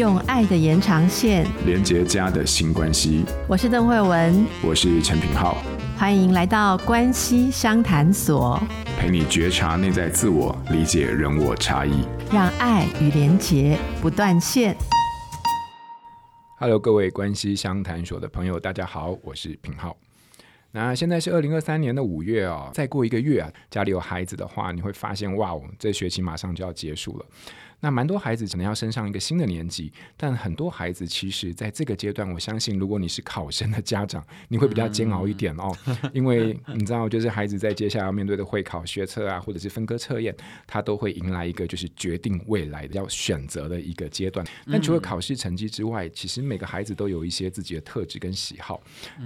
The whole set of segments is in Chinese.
用爱的延长线连接家的新关系。我是邓慧文，我是陈品浩，欢迎来到关系相谈所，陪你觉察内在自我，理解人我差异，让爱与连结不断线。Hello，各位关系相谈所的朋友，大家好，我是品浩。那现在是二零二三年的五月哦，再过一个月啊，家里有孩子的话，你会发现哇哦，这学期马上就要结束了。那蛮多孩子可能要升上一个新的年级，但很多孩子其实在这个阶段，我相信如果你是考生的家长，你会比较煎熬一点哦，因为你知道，就是孩子在接下来要面对的会考、学测啊，或者是分科测验，他都会迎来一个就是决定未来的要选择的一个阶段。但除了考试成绩之外，其实每个孩子都有一些自己的特质跟喜好。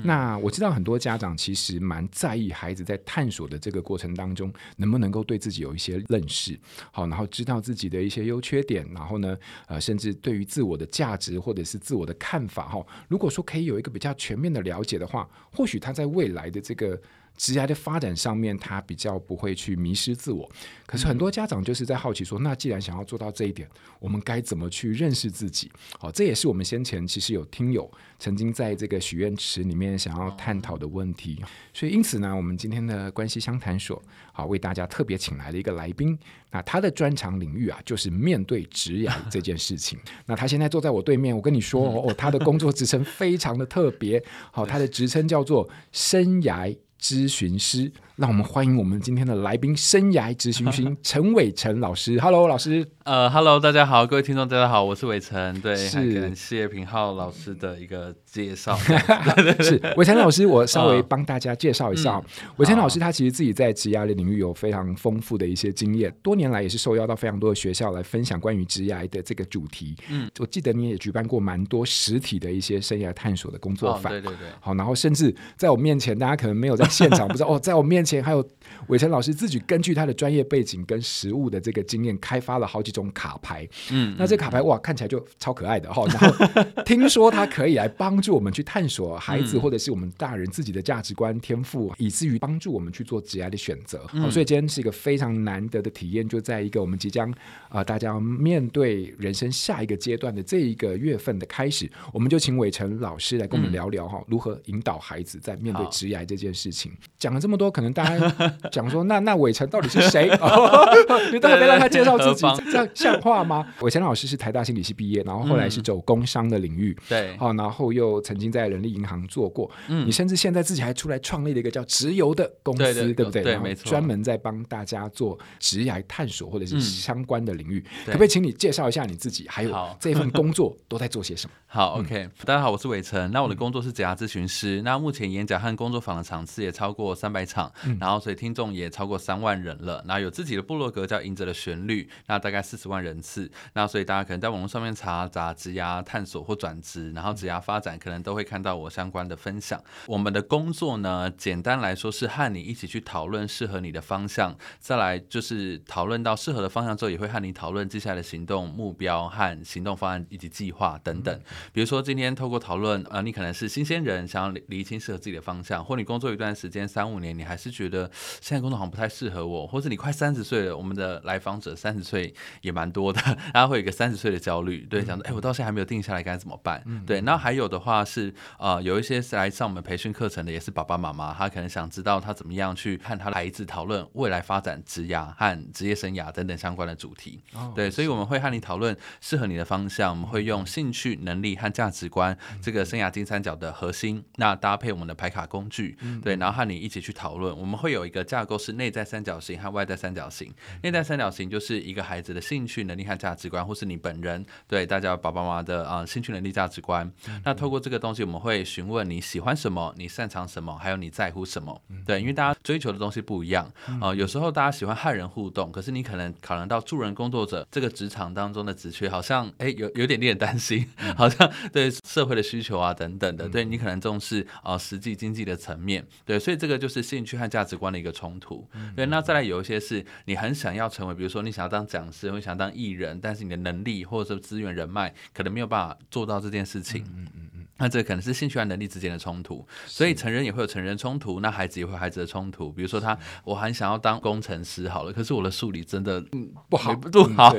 那我知道很多家长其实蛮在意孩子在探索的这个过程当中，能不能够对自己有一些认识，好，然后知道自己的一些优。缺点，然后呢，呃，甚至对于自我的价值或者是自我的看法，哈，如果说可以有一个比较全面的了解的话，或许他在未来的这个。职涯的发展上面，他比较不会去迷失自我。可是很多家长就是在好奇说，那既然想要做到这一点，我们该怎么去认识自己？好，这也是我们先前其实有听友曾经在这个许愿池里面想要探讨的问题。所以因此呢，我们今天的关系相谈所好为大家特别请来了一个来宾。那他的专长领域啊，就是面对职业这件事情。那他现在坐在我对面，我跟你说哦，他的工作职称非常的特别。好，他的职称叫做生涯咨询师。让我们欢迎我们今天的来宾，生涯咨询师陈伟成老师。Hello，老师。呃，Hello，大家好，各位听众，大家好，我是伟成。对，是感谢平浩老师的一个介绍。是伟成老师，我稍微帮大家介绍一下。伟、呃、成老师他其实自己在职涯的领域有非常丰富的一些经验，多年来也是受邀到非常多的学校来分享关于职涯的这个主题。嗯，我记得你也举办过蛮多实体的一些生涯探索的工作坊。哦、对对对。好，然后甚至在我面前，大家可能没有在现场，不知道哦，在我面前还有。伟成老师自己根据他的专业背景跟实物的这个经验，开发了好几种卡牌。嗯，那这卡牌哇，看起来就超可爱的哈。然后 听说它可以来帮助我们去探索孩子或者是我们大人自己的价值观、天赋，以至于帮助我们去做职业的选择。好，所以今天是一个非常难得的体验，就在一个我们即将啊、呃，大家要面对人生下一个阶段的这一个月份的开始，我们就请伟成老师来跟我们聊聊哈，如何引导孩子在面对职业这件事情。讲了这么多，可能大家。讲说那那伟成到底是谁？你到底没让他介绍自己，这样像话吗？伟成老师是台大心理系毕业，然后后来是走工商的领域，对，好，然后又曾经在人力银行做过。嗯，你甚至现在自己还出来创立了一个叫直邮的公司，对不对？对，没错，专门在帮大家做职涯探索或者是相关的领域。可不可以请你介绍一下你自己，还有这份工作都在做些什么？好，OK，大家好，我是伟成。那我的工作是职涯咨询师。那目前演讲和工作坊的场次也超过三百场，然后所以听众。也超过三万人了，然后有自己的部落格叫“赢者的旋律”，那大概四十万人次，那所以大家可能在网络上面查查职涯探索或转职，然后职涯发展，可能都会看到我相关的分享。我们的工作呢，简单来说是和你一起去讨论适合你的方向，再来就是讨论到适合的方向之后，也会和你讨论接下来的行动目标和行动方案以及计划等等。比如说今天透过讨论，呃，你可能是新鲜人，想要理清适合自己的方向，或你工作一段时间三五年，你还是觉得现在工作好像不太适合我，或者你快三十岁了，我们的来访者三十岁也蛮多的，然后会有一个三十岁的焦虑，对，想说，哎，我到现在还没有定下来该怎么办？嗯、对，那还有的话是，呃，有一些是来上我们培训课程的，也是爸爸妈妈，他可能想知道他怎么样去和他的孩子讨论未来发展职涯和职业生涯等等相关的主题。哦、对，所以我们会和你讨论适合你的方向，我们会用兴趣、能力和价值观这个生涯金三角的核心，那搭配我们的排卡工具，对，然后和你一起去讨论。我们会有一个架构是内。在三角形和外在三角形。内在三角形就是一个孩子的兴趣、能力和价值观，或是你本人对大家爸爸妈妈的啊、呃、兴趣、能力、价值观。那透过这个东西，我们会询问你喜欢什么，你擅长什么，还有你在乎什么。对，因为大家追求的东西不一样啊、呃。有时候大家喜欢和人互动，可是你可能考量到助人工作者这个职场当中的职缺，好像哎有有点令人担心，好像对社会的需求啊等等的，对你可能重视啊、呃、实际经济的层面。对，所以这个就是兴趣和价值观的一个冲突。对，那再来有一些是你很想要成为，比如说你想要当讲师，或想当艺人，但是你的能力或者说资源人脉可能没有办法做到这件事情。嗯嗯嗯，那这可能是兴趣和能力之间的冲突，所以成人也会有成人冲突，那孩子也会有孩子的冲突。比如说他，我很想要当工程师，好了，可是我的数理真的不好，不好，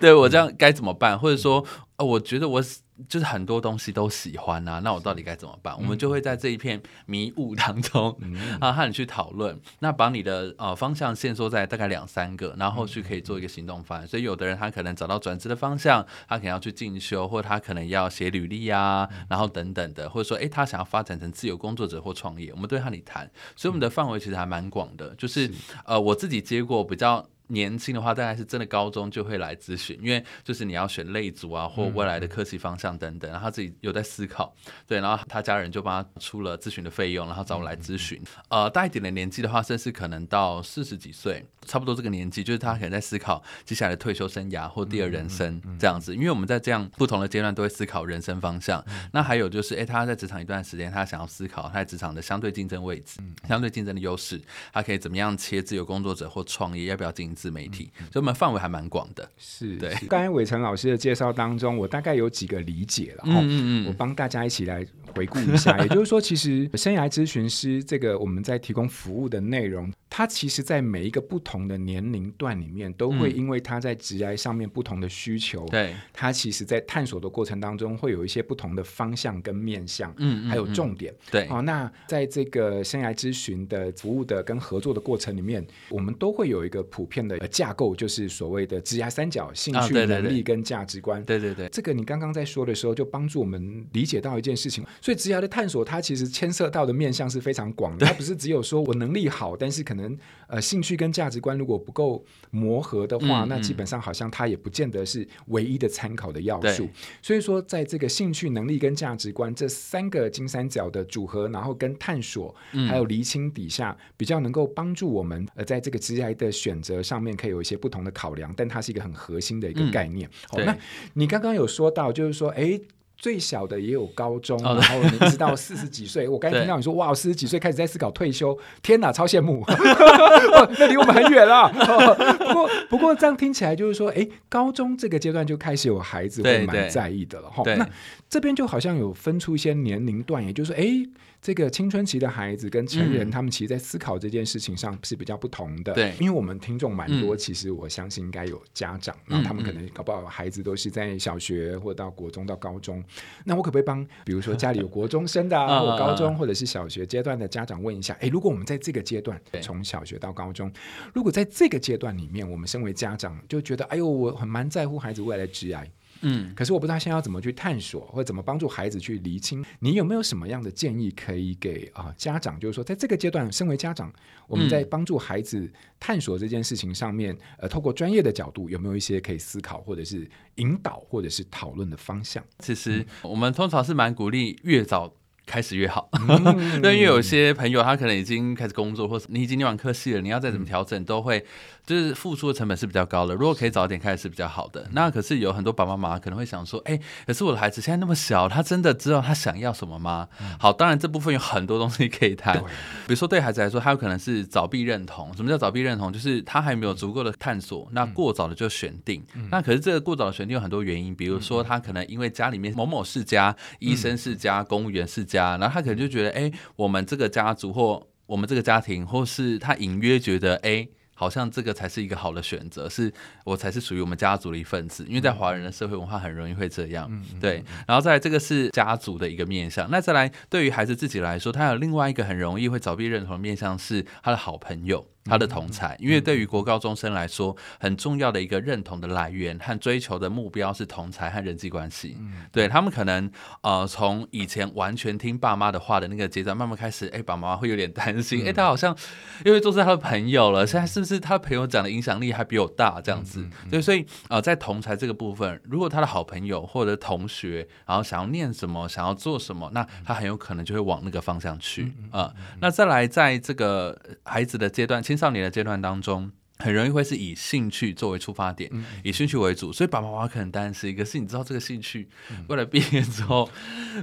对 我这样该怎么办？或者说。呃，我觉得我就是很多东西都喜欢啊，那我到底该怎么办？我们就会在这一片迷雾当中、嗯、啊，和你去讨论，那把你的呃方向限缩在大概两三个，然后后续可以做一个行动方案。所以有的人他可能找到转职的方向，他可能要去进修，或者他可能要写履历啊，然后等等的，或者说诶，他想要发展成自由工作者或创业，我们都会和你谈。所以我们的范围其实还蛮广的，就是呃，我自己接过比较。年轻的话，大概是真的高中就会来咨询，因为就是你要选类组啊，或未来的科系方向等等，然后他自己有在思考，对，然后他家人就帮他出了咨询的费用，然后找我来咨询。呃，大一点的年纪的话，甚至可能到四十几岁，差不多这个年纪，就是他可能在思考接下来的退休生涯或第二人生这样子。因为我们在这样不同的阶段都会思考人生方向。那还有就是，诶，他在职场一段时间，他想要思考他在职场的相对竞争位置，相对竞争的优势，他可以怎么样切自由工作者或创业，要不要进自媒体，所以我们范围还蛮广的。是对。刚才伟成老师的介绍当中，我大概有几个理解了。嗯嗯嗯。我帮大家一起来回顾一下，也就是说，其实生涯咨询师这个我们在提供服务的内容，它其实在每一个不同的年龄段里面，都会因为他在职涯上面不同的需求，对，他其实在探索的过程当中，会有一些不同的方向跟面向，嗯，还有重点。对。好，那在这个生涯咨询的服务的跟合作的过程里面，我们都会有一个普遍的架构就是所谓的职涯三角：兴趣、能力跟价值观。对对对，这个你刚刚在说的时候，就帮助我们理解到一件事情。所以职涯的探索，它其实牵涉到的面向是非常广的。它不是只有说我能力好，但是可能呃兴趣跟价值观如果不够磨合的话，那基本上好像它也不见得是唯一的参考的要素。所以说，在这个兴趣、能力跟价值观这三个金三角的组合，然后跟探索还有厘清底下，比较能够帮助我们呃在这个职涯的选择上面可以有一些不同的考量，但它是一个很核心的一个概念。好、那你刚刚有说到，就是说，哎，最小的也有高中，哦、然后你一直到 四十几岁。我刚才听到你说，哇，四十几岁开始在思考退休，天哪，超羡慕！那离我们很远了、哦。不过，不过这样听起来就是说，哎，高中这个阶段就开始有孩子会蛮在意的了。哈、哦，那这边就好像有分出一些年龄段，也就是说，哎。这个青春期的孩子跟成人，他们其实，在思考这件事情上是比较不同的。对，因为我们听众蛮多，其实我相信应该有家长，然后他们可能搞不好孩子都是在小学或到国中到高中。那我可不可以帮，比如说家里有国中生的啊，或高中或者是小学阶段的家长问一下？哎，如果我们在这个阶段，从小学到高中，如果在这个阶段里面，我们身为家长就觉得，哎呦，我很蛮在乎孩子未来的职涯。嗯，可是我不知道现在要怎么去探索，或者怎么帮助孩子去厘清。你有没有什么样的建议可以给啊、呃、家长？就是说，在这个阶段，身为家长，我们在帮助孩子探索这件事情上面，呃，透过专业的角度，有没有一些可以思考，或者是引导，或者是讨论的方向？其实我们通常是蛮鼓励越早。开始越好，嗯、对，因为有些朋友他可能已经开始工作，或者你已经念完科系了，你要再怎么调整，都会就是付出的成本是比较高的。如果可以早点开始是比较好的。那可是有很多爸爸妈妈可能会想说，哎，可是我的孩子现在那么小，他真的知道他想要什么吗？好，当然这部分有很多东西可以谈，比如说对孩子来说，他有可能是早必认同。什么叫早必认同？就是他还没有足够的探索，那过早的就选定。那可是这个过早的选定有很多原因，比如说他可能因为家里面某某世家，医生世家，公务员世家。家，然后他可能就觉得，哎，我们这个家族或我们这个家庭，或是他隐约觉得，哎，好像这个才是一个好的选择，是我才是属于我们家族的一份子。因为在华人的社会文化，很容易会这样，对。然后再来，这个是家族的一个面向。那再来，对于孩子自己来说，他有另外一个很容易会找避认同的面向，是他的好朋友。他的同才，因为对于国高中生来说，很重要的一个认同的来源和追求的目标是同才和人际关系。嗯对，他们可能呃，从以前完全听爸妈的话的那个阶段，慢慢开始，哎，爸妈会有点担心，哎，他好像因为都是他的朋友了，现在是不是他朋友讲的影响力还比我大这样子？对，所以呃，在同才这个部分，如果他的好朋友或者同学，然后想要念什么，想要做什么，那他很有可能就会往那个方向去啊。那再来，在这个孩子的阶段，其实青少年的阶段当中，很容易会是以兴趣作为出发点，嗯、以兴趣为主，所以爸爸妈妈可能担心一个是，你知道这个兴趣，未来毕业之后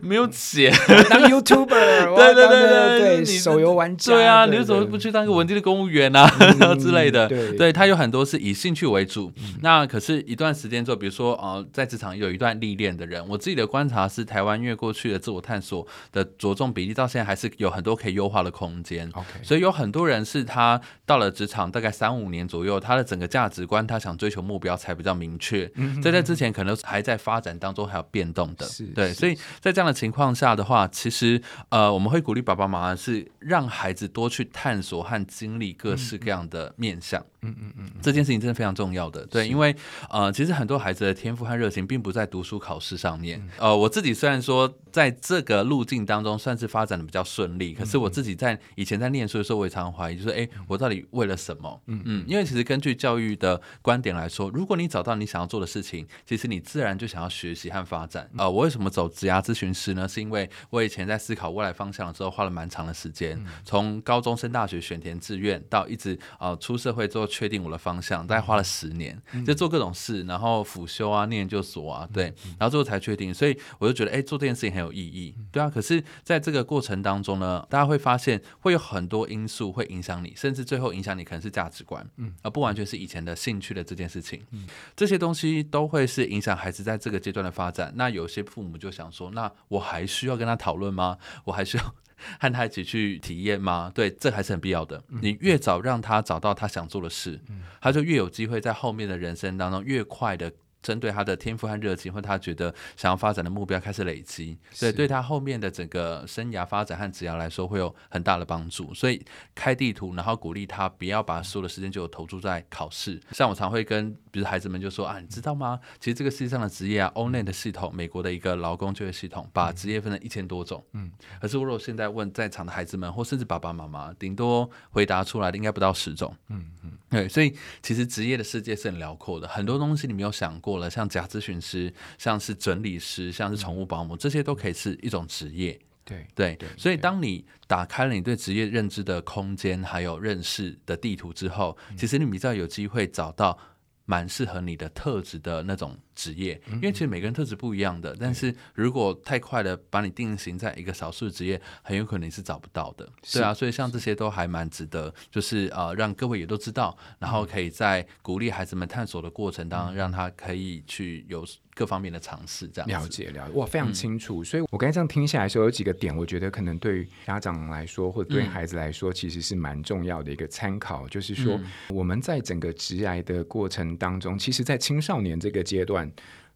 没有钱，当 YouTuber，对对对对对，手游玩家，对啊，你为什么不去当一个稳定的公务员啊，然后、嗯、之类的？对，对他有很多是以兴趣为主。嗯、那可是，一段时间之后，比如说呃，在职场有一段历练的人，我自己的观察是，台湾因为过去的自我探索的着重比例，到现在还是有很多可以优化的空间。OK，所以有很多人是他到了职场大概三五年。年左右，他的整个价值观，他想追求目标才比较明确。在在之前可能还在发展当中，还有变动的。对，所以在这样的情况下的话，其实呃，我们会鼓励爸爸妈妈是让孩子多去探索和经历各式各样的面向。嗯嗯嗯嗯，这件事情真的非常重要的。对，因为呃，其实很多孩子的天赋和热情并不在读书考试上面。呃，我自己虽然说在这个路径当中算是发展的比较顺利，可是我自己在以前在念书的时候，我也常常怀疑，就是哎，我到底为了什么？嗯嗯，因为其实根据教育的观点来说，如果你找到你想要做的事情，其实你自然就想要学习和发展。呃，我为什么走职涯咨询师呢？是因为我以前在思考未来方向的时候，花了蛮长的时间，从高中升大学选填志愿，到一直呃出社会之后确定我的方向，大概花了十年，就做各种事，然后辅修啊，念研究所啊，对，然后最后才确定。所以我就觉得，哎，做这件事情很有意义，对啊。可是在这个过程当中呢，大家会发现会有很多因素会影响你，甚至最后影响你可能是价值观，嗯，而不完全是以前的兴趣的这件事情，嗯，这些东西都会是影响孩子在这个阶段的发展。那有些父母就想说，那我还需要跟他讨论吗？我还需要和他一起去体验吗？对，这还是很必要的。你越早让他找到他想做的事，他就越有机会在后面的人生当中越快的。针对他的天赋和热情，或他觉得想要发展的目标开始累积，所以对他后面的整个生涯发展和职业来说会有很大的帮助。所以开地图，然后鼓励他不要把所有的时间就投注在考试。像我常会跟，比如孩子们就说啊，你知道吗？其实这个世界上的职业啊，O N E 的系统，美国的一个劳工就业系统，把职业分成一千多种。嗯，可是如果现在问在场的孩子们，或甚至爸爸妈妈，顶多回答出来的应该不到十种。嗯嗯，对，所以其实职业的世界是很辽阔的，很多东西你没有想过。像假咨询师，像是整理师，像是宠物保姆，这些都可以是一种职业。对对对，所以当你打开了你对职业认知的空间，还有认识的地图之后，其实你比较有机会找到蛮适合你的特质的那种职业，因为其实每个人特质不一样的，但是如果太快的把你定型在一个少数职业，很有可能你是找不到的。对啊，所以像这些都还蛮值得，就是呃让各位也都知道，然后可以在鼓励孩子们探索的过程当中，让他可以去有各方面的尝试，这样了解了解，哇，非常清楚。所以我刚才这样听下来的时候，有几个点，我觉得可能对于家长来说，或者对孩子来说，其实是蛮重要的一个参考，就是说我们在整个职涯的过程当中，其实，在青少年这个阶段。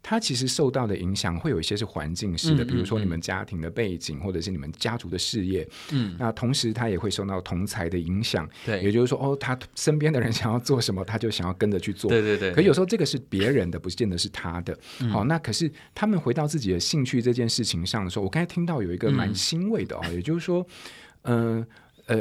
他其实受到的影响会有一些是环境式的，比如说你们家庭的背景，或者是你们家族的事业。嗯，那同时他也会受到同才的影响。对，也就是说，哦，他身边的人想要做什么，他就想要跟着去做。对对对。可有时候这个是别人的，不见得是他的。好，那可是他们回到自己的兴趣这件事情上的时候，我刚才听到有一个蛮欣慰的哦，也就是说，嗯。呃，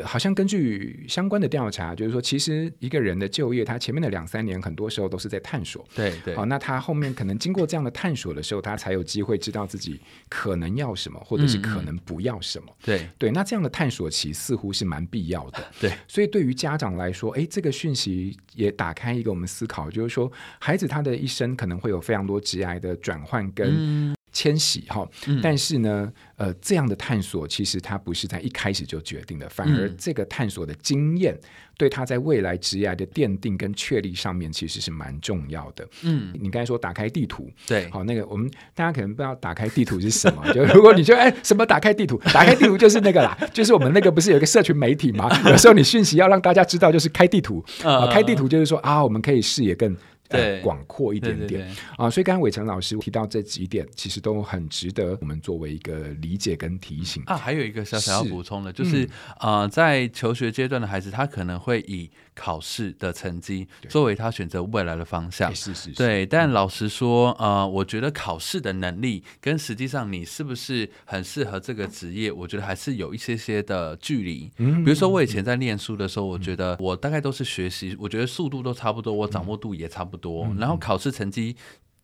好像根据相关的调查，就是说，其实一个人的就业，他前面的两三年，很多时候都是在探索。对对。好，那他后面可能经过这样的探索的时候，他才有机会知道自己可能要什么，或者是可能不要什么。对、嗯、对。那这样的探索期似乎是蛮必要的。对。所以对于家长来说，哎，这个讯息也打开一个我们思考，就是说，孩子他的一生可能会有非常多职涯的转换跟。嗯迁徙哈，但是呢，呃，这样的探索其实它不是在一开始就决定的，反而这个探索的经验对他在未来职业的奠定跟确立上面其实是蛮重要的。嗯，你刚才说打开地图，对，好，那个我们大家可能不知道打开地图是什么，就如果你就哎什么打开地图，打开地图就是那个啦，就是我们那个不是有一个社群媒体吗？有时候你讯息要让大家知道，就是开地图啊，开地图就是说啊，我们可以视野更。对，广阔一点点。啊，所以刚刚伟成老师提到这几点，其实都很值得我们作为一个理解跟提醒。啊。还有一个小小要补充的，是就是、嗯、呃，在求学阶段的孩子，他可能会以考试的成绩作为他选择未来的方向。是是是。对，但老实说，呃，我觉得考试的能力跟实际上你是不是很适合这个职业，我觉得还是有一些些的距离。嗯，比如说我以前在念书的时候，我觉得我大概都是学习，我觉得速度都差不多，我掌握度也差不多。多，然后考试成绩。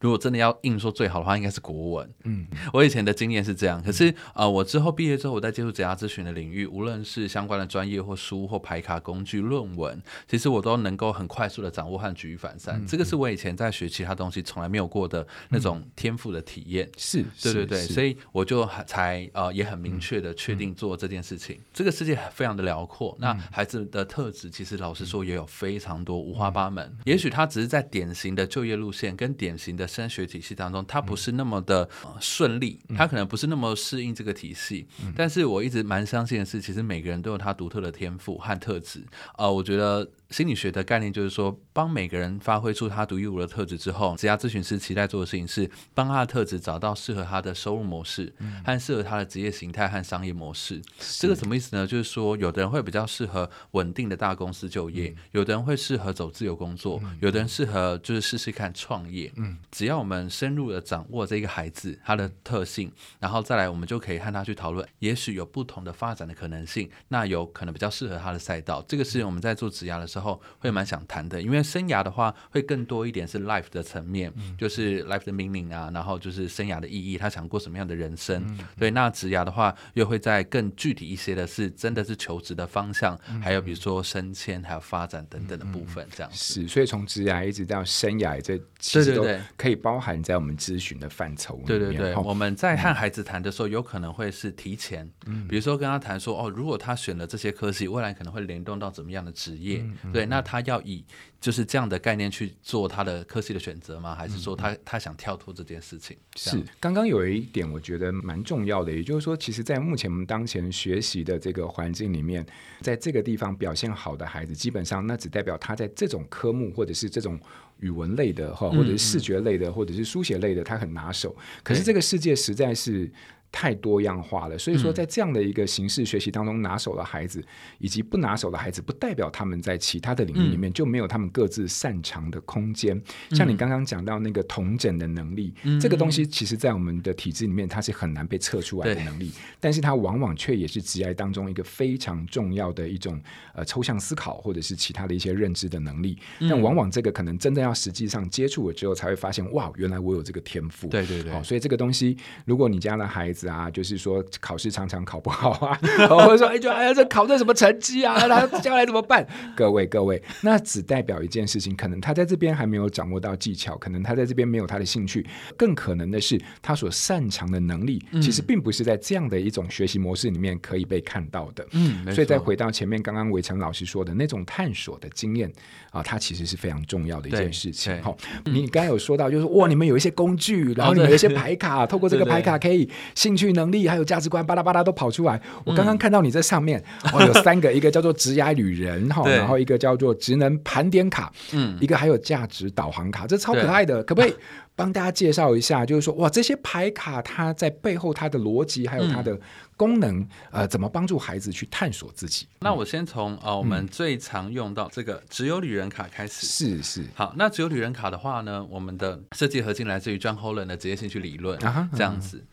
如果真的要硬说最好的话，应该是国文。嗯，我以前的经验是这样。可是呃，我之后毕业之后，我在接触职涯咨询的领域，无论是相关的专业或书或排卡工具、论文，其实我都能够很快速的掌握和举一反三。嗯、这个是我以前在学其他东西从来没有过的那种天赋的体验。是、嗯，对对对，所以我就才呃也很明确的确定做这件事情。嗯、这个世界非常的辽阔，那孩子的特质其实老实说也有非常多五花八门。嗯、也许他只是在典型的就业路线跟典型的。升学体系当中，他不是那么的顺利，他可能不是那么适应这个体系。但是我一直蛮相信的是，其实每个人都有他独特的天赋和特质。呃，我觉得。心理学的概念就是说，帮每个人发挥出他独一无二的特质之后，职业咨询师期待做的事情是帮他的特质找到适合他的收入模式，嗯、和适合他的职业形态和商业模式。这个什么意思呢？就是说，有的人会比较适合稳定的大公司就业，嗯、有的人会适合走自由工作，嗯、有的人适合就是试试看创业。嗯，只要我们深入的掌握这个孩子他的特性，然后再来，我们就可以和他去讨论，也许有不同的发展的可能性，那有可能比较适合他的赛道。这个是我们在做职涯的时候会蛮想谈的，因为生涯的话会更多一点是 life 的层面，嗯、就是 life 的 meaning 啊，然后就是生涯的意义，他想过什么样的人生。嗯、对，那职涯的话又会在更具体一些的是真的是求职的方向，嗯、还有比如说升迁还有发展等等的部分，这样子。是，所以从职涯一直到生涯，这其实都可以包含在我们咨询的范畴里面。对对对，我们在和孩子谈的时候，有可能会是提前，嗯、比如说跟他谈说，哦，如果他选了这些科系，未来可能会联动到怎么样的职业？对，那他要以就是这样的概念去做他的科系的选择吗？还是说他、嗯、他想跳脱这件事情？是，刚刚有一点我觉得蛮重要的，也就是说，其实，在目前我们当前学习的这个环境里面，在这个地方表现好的孩子，基本上那只代表他在这种科目或者是这种语文类的哈，或者是视觉类的，或者是书写类的，他很拿手。可是这个世界实在是。太多样化了，所以说在这样的一个形式学习当中，拿手的孩子以及不拿手的孩子，不代表他们在其他的领域里面就没有他们各自擅长的空间。像你刚刚讲到那个同整的能力，这个东西其实在我们的体制里面它是很难被测出来的能力，但是它往往却也是职涯当中一个非常重要的一种呃抽象思考或者是其他的一些认知的能力。但往往这个可能真的要实际上接触了之后，才会发现哇，原来我有这个天赋。对对对，哦，所以这个东西，如果你家的孩子啊，就是说考试常常考不好啊，或者说哎，就哎呀，这考这什么成绩啊？他将来怎么办？各位各位，那只代表一件事情，可能他在这边还没有掌握到技巧，可能他在这边没有他的兴趣，更可能的是他所擅长的能力，其实并不是在这样的一种学习模式里面可以被看到的。嗯，所以再回到前面刚刚伟成老师说的那种探索的经验啊，它其实是非常重要的一件事情。好，你刚刚有说到，就是哇，你们有一些工具，然后你们有一些牌卡，透过这个 牌卡可以兴趣能力还有价值观巴拉巴拉都跑出来。我刚刚看到你在上面，哦，有三个，一个叫做职涯旅人哈，然后一个叫做职能盘点卡，嗯，一个还有价值导航卡，这超可爱的，可不可以帮大家介绍一下？就是说，哇，这些牌卡它在背后它的逻辑还有它的功能，呃，怎么帮助孩子去探索自己？那我先从呃我们最常用到这个只有旅人卡开始。是是。好，那只有旅人卡的话呢，我们的设计核心来自于 John Holland 的职业兴趣理论，啊，这样子。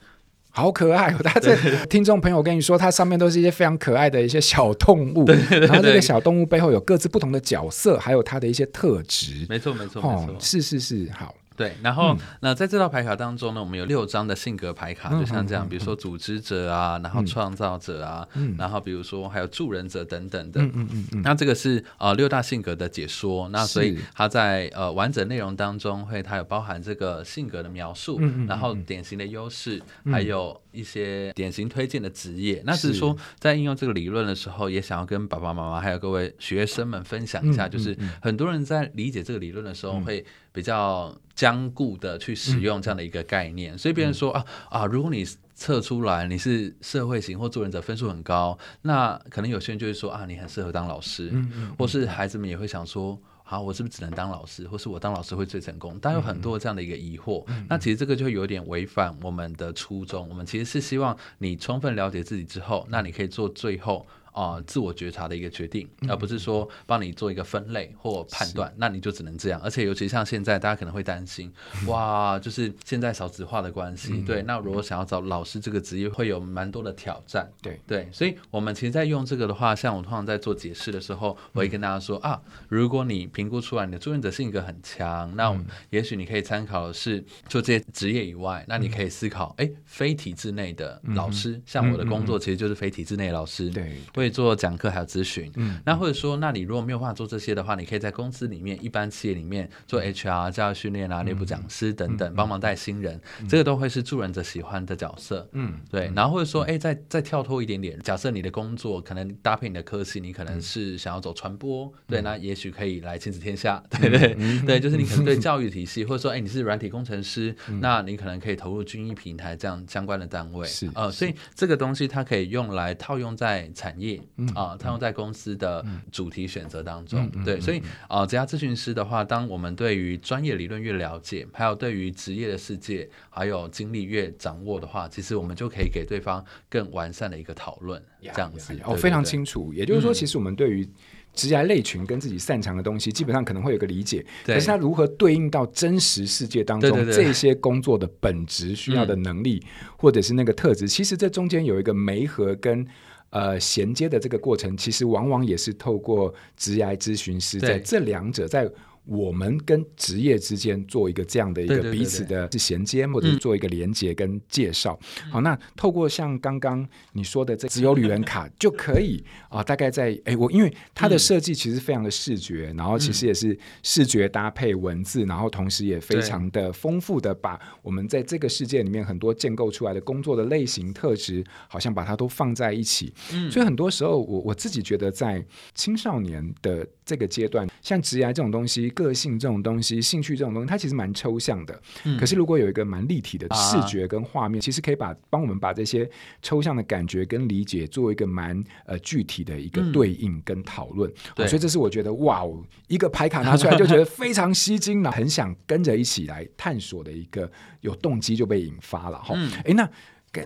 好可爱哦！他这听众朋友，我跟你说，它上面都是一些非常可爱的一些小动物，然后这个小动物背后有各自不同的角色，还有它的一些特质。没错，没错，没错，是是是，好。对，然后、嗯、那在这套牌卡当中呢，我们有六张的性格牌卡，就像这样，嗯、比如说组织者啊，嗯、然后创造者啊，嗯、然后比如说还有助人者等等的。嗯嗯嗯嗯、那这个是呃六大性格的解说，那所以它在呃完整内容当中会它有包含这个性格的描述，嗯、然后典型的优势，嗯、还有一些典型推荐的职业。嗯、那是说在应用这个理论的时候，也想要跟爸爸妈妈还有各位学生们分享一下，嗯、就是很多人在理解这个理论的时候会比较。僵固的去使用这样的一个概念，嗯、所以别人说啊啊，如果你测出来你是社会型或助人者分数很高，那可能有些人就会说啊，你很适合当老师，或是孩子们也会想说，好，我是不是只能当老师，或是我当老师会最成功？但有很多这样的一个疑惑，嗯、那其实这个就有点违反我们的初衷。我们其实是希望你充分了解自己之后，那你可以做最后。啊、呃，自我觉察的一个决定，而不是说帮你做一个分类或判断，那你就只能这样。而且尤其像现在，大家可能会担心，哇，就是现在少子化的关系，嗯、对。那如果想要找老师这个职业，会有蛮多的挑战。对对，所以我们其实，在用这个的话，像我通常在做解释的时候，我会跟大家说、嗯、啊，如果你评估出来你的助人者性格很强，那也许你可以参考的是做这些职业以外，那你可以思考，哎、嗯，非体制内的老师，嗯、像我的工作其实就是非体制内老师，对。会做讲课还有咨询，嗯，那或者说，那你如果没有办法做这些的话，你可以在公司里面、一般企业里面做 HR、教育训练啊、内部讲师等等，帮忙带新人，这个都会是助人者喜欢的角色，嗯，对。然后或者说，哎，再再跳脱一点点，假设你的工作可能搭配你的科系，你可能是想要走传播，对，那也许可以来亲子天下，对对？对，就是你可能对教育体系，或者说，哎，你是软体工程师，那你可能可以投入军医平台这样相关的单位，是呃，所以这个东西它可以用来套用在产业。业啊，套用在公司的主题选择当中。嗯、对，所以啊，职业咨询师的话，当我们对于专业理论越了解，还有对于职业的世界还有经历越掌握的话，其实我们就可以给对方更完善的一个讨论，这样子哦，非常清楚。也就是说，其实我们对于职业类群跟自己擅长的东西，基本上可能会有个理解，可是它如何对应到真实世界当中这些工作的本质需要的能力，或者是那个特质，其实这中间有一个媒合跟呃衔接的这个过程，其实往往也是透过职涯咨询师在这两者在。我们跟职业之间做一个这样的一个彼此的衔接，或者是做一个连接跟介绍。好，那透过像刚刚你说的这只有旅人卡 就可以啊，大概在哎，我因为它的设计其实非常的视觉，然后其实也是视觉搭配文字，然后同时也非常的丰富的把我们在这个世界里面很多建构出来的工作的类型特质，好像把它都放在一起。所以很多时候我我自己觉得在青少年的这个阶段，像职涯这种东西。个性这种东西，兴趣这种东西，它其实蛮抽象的。嗯、可是如果有一个蛮立体的视觉跟画面，啊、其实可以把帮我们把这些抽象的感觉跟理解做一个蛮呃具体的一个对应跟讨论。所以这是我觉得哇哦，一个牌卡拿出来就觉得非常吸睛了，很想跟着一起来探索的一个有动机就被引发了哈。哎、嗯，那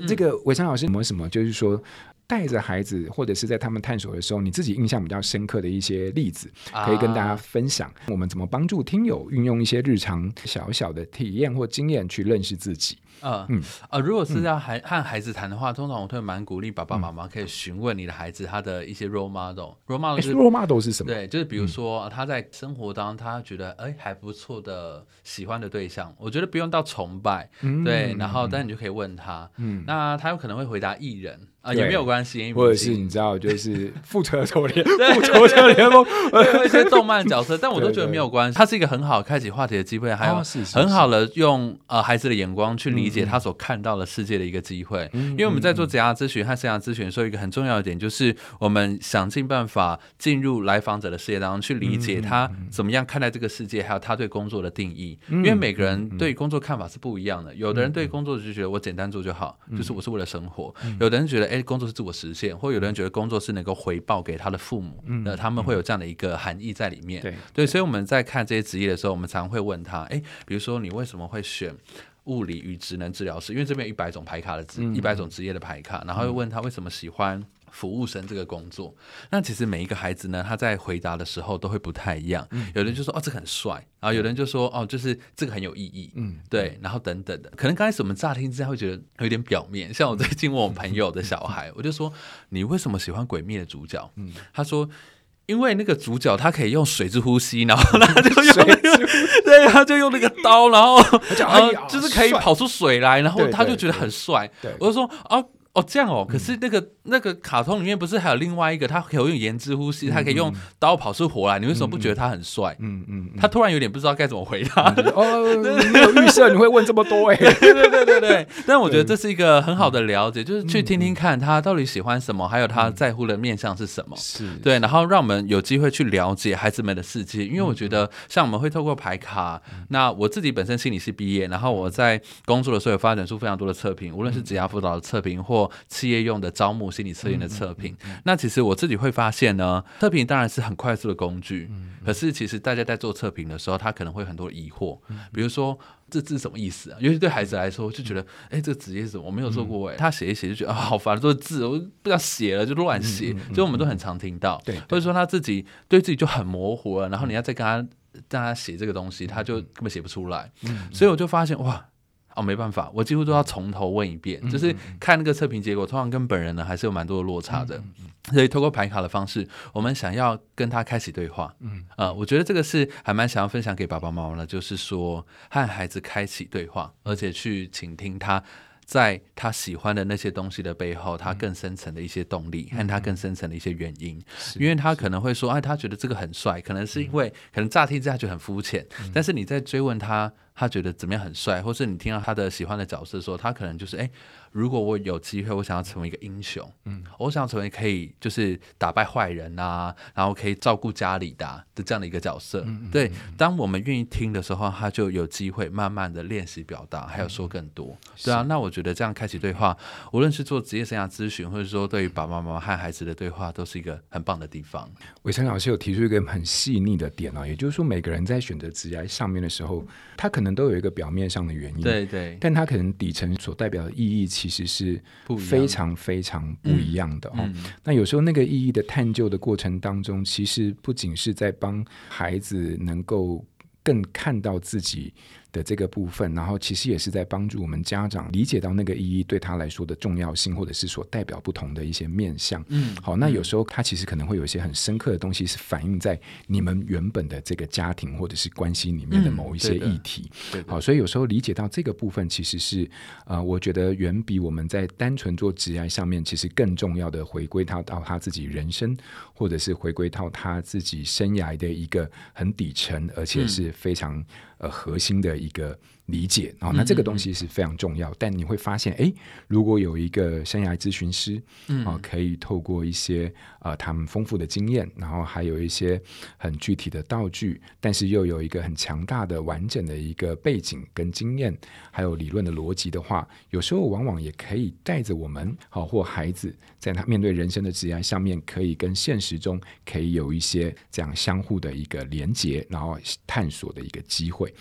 这个伟昌老师有没有什么就是说？带着孩子，或者是在他们探索的时候，你自己印象比较深刻的一些例子，可以跟大家分享。啊、我们怎么帮助听友运用一些日常小小的体验或经验去认识自己？呃、嗯呃，如果是要孩和孩子谈的话，通常我会蛮鼓励爸爸妈妈可以询问你的孩子他的一些 role model。role model 是 role model 是什么？对，就是比如说他在生活当中他觉得哎还不错的喜欢的对象，我觉得不用到崇拜，对，然后但你就可以问他，嗯，那他有可能会回答艺人。啊，也没有关系，或者是你知道，就是 复仇者联 复仇者联盟，有一些动漫角色，但我都觉得没有关系。它是一个很好开启话题的机会，还有很好的用呃孩子的眼光去理解他所看到的世界的一个机会。因为我们在做职涯咨询和生涯咨询的时候，一个很重要的点就是我们想尽办法进入来访者的世界当中去理解他怎么样看待这个世界，还有他对工作的定义。因为每个人对工作看法是不一样的，有的人对工作就觉得我简单做就好，就是我是为了生活；有的人觉得。哎，工作是自我实现，或有的人觉得工作是能够回报给他的父母，那、嗯、他们会有这样的一个含义在里面。对，对，所以我们在看这些职业的时候，我们常会问他，哎，比如说你为什么会选物理与职能治疗师？因为这边有一百种牌卡的职，一百、嗯、种职业的牌卡，然后又问他为什么喜欢。服务生这个工作，那其实每一个孩子呢，他在回答的时候都会不太一样。嗯、有人就说哦，这个很帅，然后有人就说哦，就是这个很有意义。嗯，对，然后等等的，可能刚开始我们乍听之下会觉得有点表面。像我最近问我朋友的小孩，我就说你为什么喜欢《鬼灭》的主角？嗯，他说因为那个主角他可以用水之呼吸，然后他就用那个 对，他就用那个刀，然后然后就是可以跑出水来，然后他就觉得很帅。我就说啊。哦，这样哦，可是那个、嗯、那个卡通里面不是还有另外一个，他可以用言之呼吸，他可以用刀跑出火来，你为什么不觉得他很帅？嗯嗯，他突然有点不知道该怎么回答。哦，没有预设你会问这么多哎，对对对对对。但我觉得这是一一个很好的了解，就是去听听看他到底喜欢什么，还有他在乎的面向是什么。是对，然后让我们有机会去了解孩子们的世界，因为我觉得像我们会透过排卡，那我自己本身心理系毕业，然后我在工作的时候有发展出非常多的测评，无论是职涯辅导的测评或企业用的招募心理测验的测评，嗯嗯。嗯、那其实我自己会发现呢，测评当然是很快速的工具，可是其实大家在做测评的时候，他可能会很多疑惑，嗯、比如说这字什么意思啊？尤其对孩子来说，就觉得哎、欸，这个职业是什么？我没有做过哎、欸，嗯、他写一写就觉得啊，好烦，这个字我不想写了，就乱写，嗯嗯嗯、所以我们都很常听到，对，或者说他自己对自己就很模糊了，然后你要再跟他让他写这个东西，他就根本写不出来，所以我就发现哇。哦，没办法，我几乎都要从头问一遍，嗯、就是看那个测评结果，通常跟本人呢还是有蛮多的落差的。嗯嗯、所以透过排卡的方式，我们想要跟他开启对话。嗯，呃，我觉得这个是还蛮想要分享给爸爸妈妈的，就是说和孩子开启对话，而且去倾听他在他喜欢的那些东西的背后，他更深层的一些动力，和他更深层的一些原因。嗯、因为他可能会说，哎，他觉得这个很帅，可能是因为可能乍听之下觉得很肤浅，嗯、但是你在追问他。他觉得怎么样很帅，或是你听到他的喜欢的角色的时候，他可能就是哎。诶如果我有机会，我想要成为一个英雄，嗯，我想要成为可以就是打败坏人啊，然后可以照顾家里的、啊、的这样的一个角色。嗯嗯嗯对，当我们愿意听的时候，他就有机会慢慢的练习表达，还有说更多。嗯、对啊，那我觉得这样开启对话，无论是做职业生涯咨询，或者说对于爸爸妈妈和孩子的对话，都是一个很棒的地方。伟成老师有提出一个很细腻的点啊，也就是说，每个人在选择职业上面的时候，他可能都有一个表面上的原因，对对，但他可能底层所代表的意义其实是。非常非常不一样的哦。嗯嗯、那有时候那个意义的探究的过程当中，其实不仅是在帮孩子能够更看到自己。的这个部分，然后其实也是在帮助我们家长理解到那个意义对他来说的重要性，或者是所代表不同的一些面向。嗯，好，那有时候他其实可能会有一些很深刻的东西，是反映在你们原本的这个家庭或者是关系里面的某一些议题。嗯、对，对，好，所以有时候理解到这个部分，其实是呃，我觉得远比我们在单纯做职业上面，其实更重要的回归他到他自己人生，或者是回归到他自己生涯的一个很底层，而且是非常。嗯呃，核心的一个理解啊，那这个东西是非常重要。嗯嗯，但你会发现，哎，如果有一个生涯咨询师，嗯，啊，可以透过一些呃他们丰富的经验，然后还有一些很具体的道具，但是又有一个很强大的完整的一个背景跟经验，还有理论的逻辑的话，有时候往往也可以带着我们，好或孩子，在他面对人生的职业上面，可以跟现实中可以有一些这样相互的一个连接，然后探索的一个机会。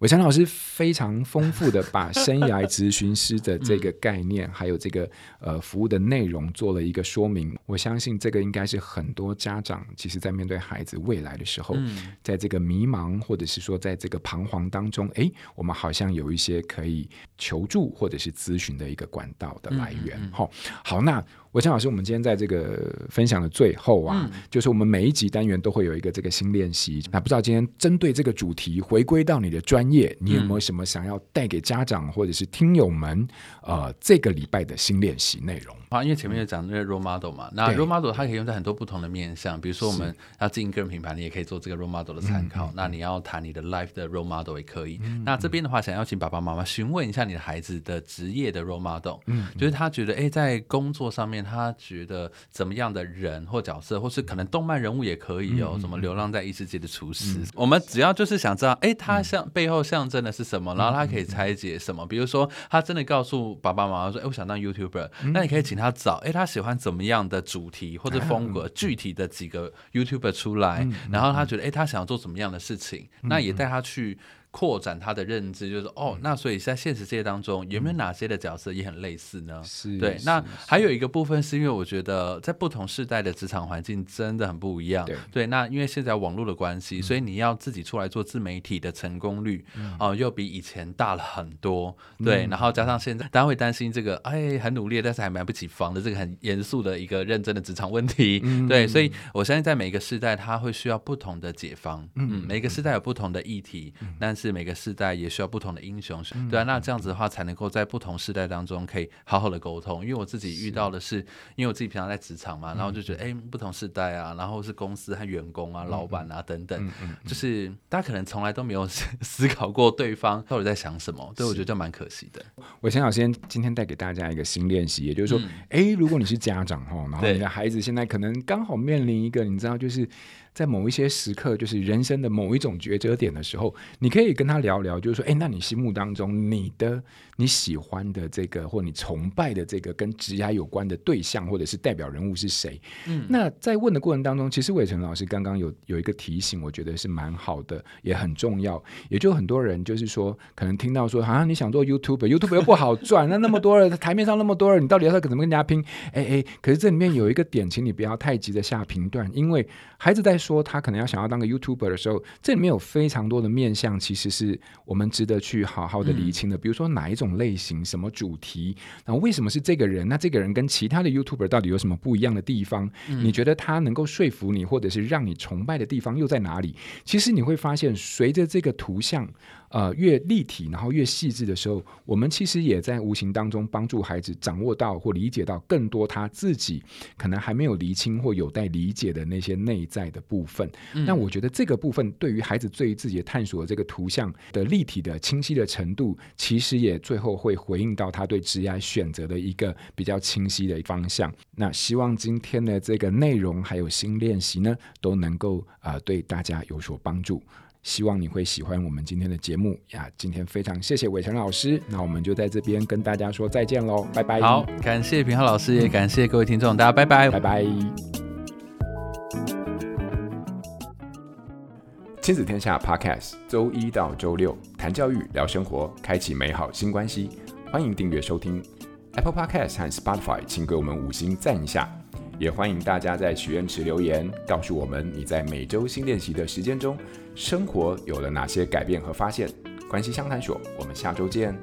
伟强老师非常丰富的把生涯咨询师的这个概念，嗯、还有这个呃服务的内容做了一个说明。我相信这个应该是很多家长其实在面对孩子未来的时候，嗯、在这个迷茫或者是说在这个彷徨当中，哎，我们好像有一些可以求助或者是咨询的一个管道的来源。好、嗯嗯，好，那。伟成老师，我们今天在这个分享的最后啊，嗯、就是我们每一集单元都会有一个这个新练习。那不知道今天针对这个主题，回归到你的专业，你有没有什么想要带给家长或者是听友们？呃，这个礼拜的新练习内容啊，因为前面有讲那个 role model 嘛，那 role model 它可以用在很多不同的面向，比如说我们要经营个人品牌，你也可以做这个 role model 的参考。那你要谈你的 life 的 role model 也可以。那这边的话，想邀请爸爸妈妈询问一下你的孩子的职业的 role model，嗯，就是他觉得哎，在工作上面他。觉得怎么样的人或角色，或是可能动漫人物也可以哦，什么流浪在异世界的厨师，嗯、我们只要就是想知道，哎，他像背后象征的是什么，然后他可以拆解什么。比如说，他真的告诉爸爸妈妈说，哎，我想当 YouTuber，那你可以请他找，哎，他喜欢怎么样的主题或者风格，具体的几个 YouTuber 出来，然后他觉得，哎，他想要做什么样的事情，那也带他去。扩展他的认知，就是哦，那所以在现实世界当中，有没有哪些的角色也很类似呢？是，对。那还有一个部分是因为我觉得在不同世代的职场环境真的很不一样。对，对，那因为现在网络的关系，所以你要自己出来做自媒体的成功率哦，又比以前大了很多。对，然后加上现在大家会担心这个，哎，很努力，但是还买不起房的这个很严肃的一个认真的职场问题。对，所以我相信在每一个世代，他会需要不同的解方。嗯，每个世代有不同的议题，但是。每个世代也需要不同的英雄，对啊，那这样子的话才能够在不同世代当中可以好好的沟通。因为我自己遇到的是，因为我自己平常在职场嘛，然后就觉得，哎，不同世代啊，然后是公司和员工啊、老板啊等等，就是大家可能从来都没有 思考过对方到底在想什么，对，我觉得就蛮可惜的。我想想先今天带给大家一个新练习，也就是说，哎，如果你是家长哈，然后你的孩子现在可能刚好面临一个，你知道，就是。在某一些时刻，就是人生的某一种抉择点的时候，你可以跟他聊聊，就是说，哎，那你心目当中你的你喜欢的这个，或你崇拜的这个跟职涯有关的对象，或者是代表人物是谁？嗯，那在问的过程当中，其实伟成老师刚刚有有一个提醒，我觉得是蛮好的，也很重要。也就很多人就是说，可能听到说，好、啊、像你想做 YouTuber，YouTube 又不好赚，那那么多人台面上那么多人，你到底要怎么跟人家拼？哎哎，可是这里面有一个点，请你不要太急着下评断，因为孩子在。说他可能要想要当个 YouTuber 的时候，这里面有非常多的面向，其实是我们值得去好好的理清的。嗯、比如说哪一种类型、什么主题，然后为什么是这个人？那这个人跟其他的 YouTuber 到底有什么不一样的地方？嗯、你觉得他能够说服你，或者是让你崇拜的地方又在哪里？其实你会发现，随着这个图像。呃越立体，然后越细致的时候，我们其实也在无形当中帮助孩子掌握到或理解到更多他自己可能还没有厘清或有待理解的那些内在的部分。嗯、那我觉得这个部分对于孩子对于自己的探索的这个图像的立体的清晰的程度，其实也最后会回应到他对职业选择的一个比较清晰的方向。那希望今天的这个内容还有新练习呢，都能够啊、呃、对大家有所帮助。希望你会喜欢我们今天的节目呀！今天非常谢谢伟成老师，那我们就在这边跟大家说再见喽，拜拜。好，感谢平浩老师，也感谢各位听众，大家拜拜，拜拜。亲子天下 Podcast，周一到周六谈教育、聊生活，开启美好新关系。欢迎订阅收听 Apple Podcast 和 Spotify，请给我们五星赞一下。也欢迎大家在许愿池留言，告诉我们你在每周新练习的时间中，生活有了哪些改变和发现。关系相谈所，我们下周见。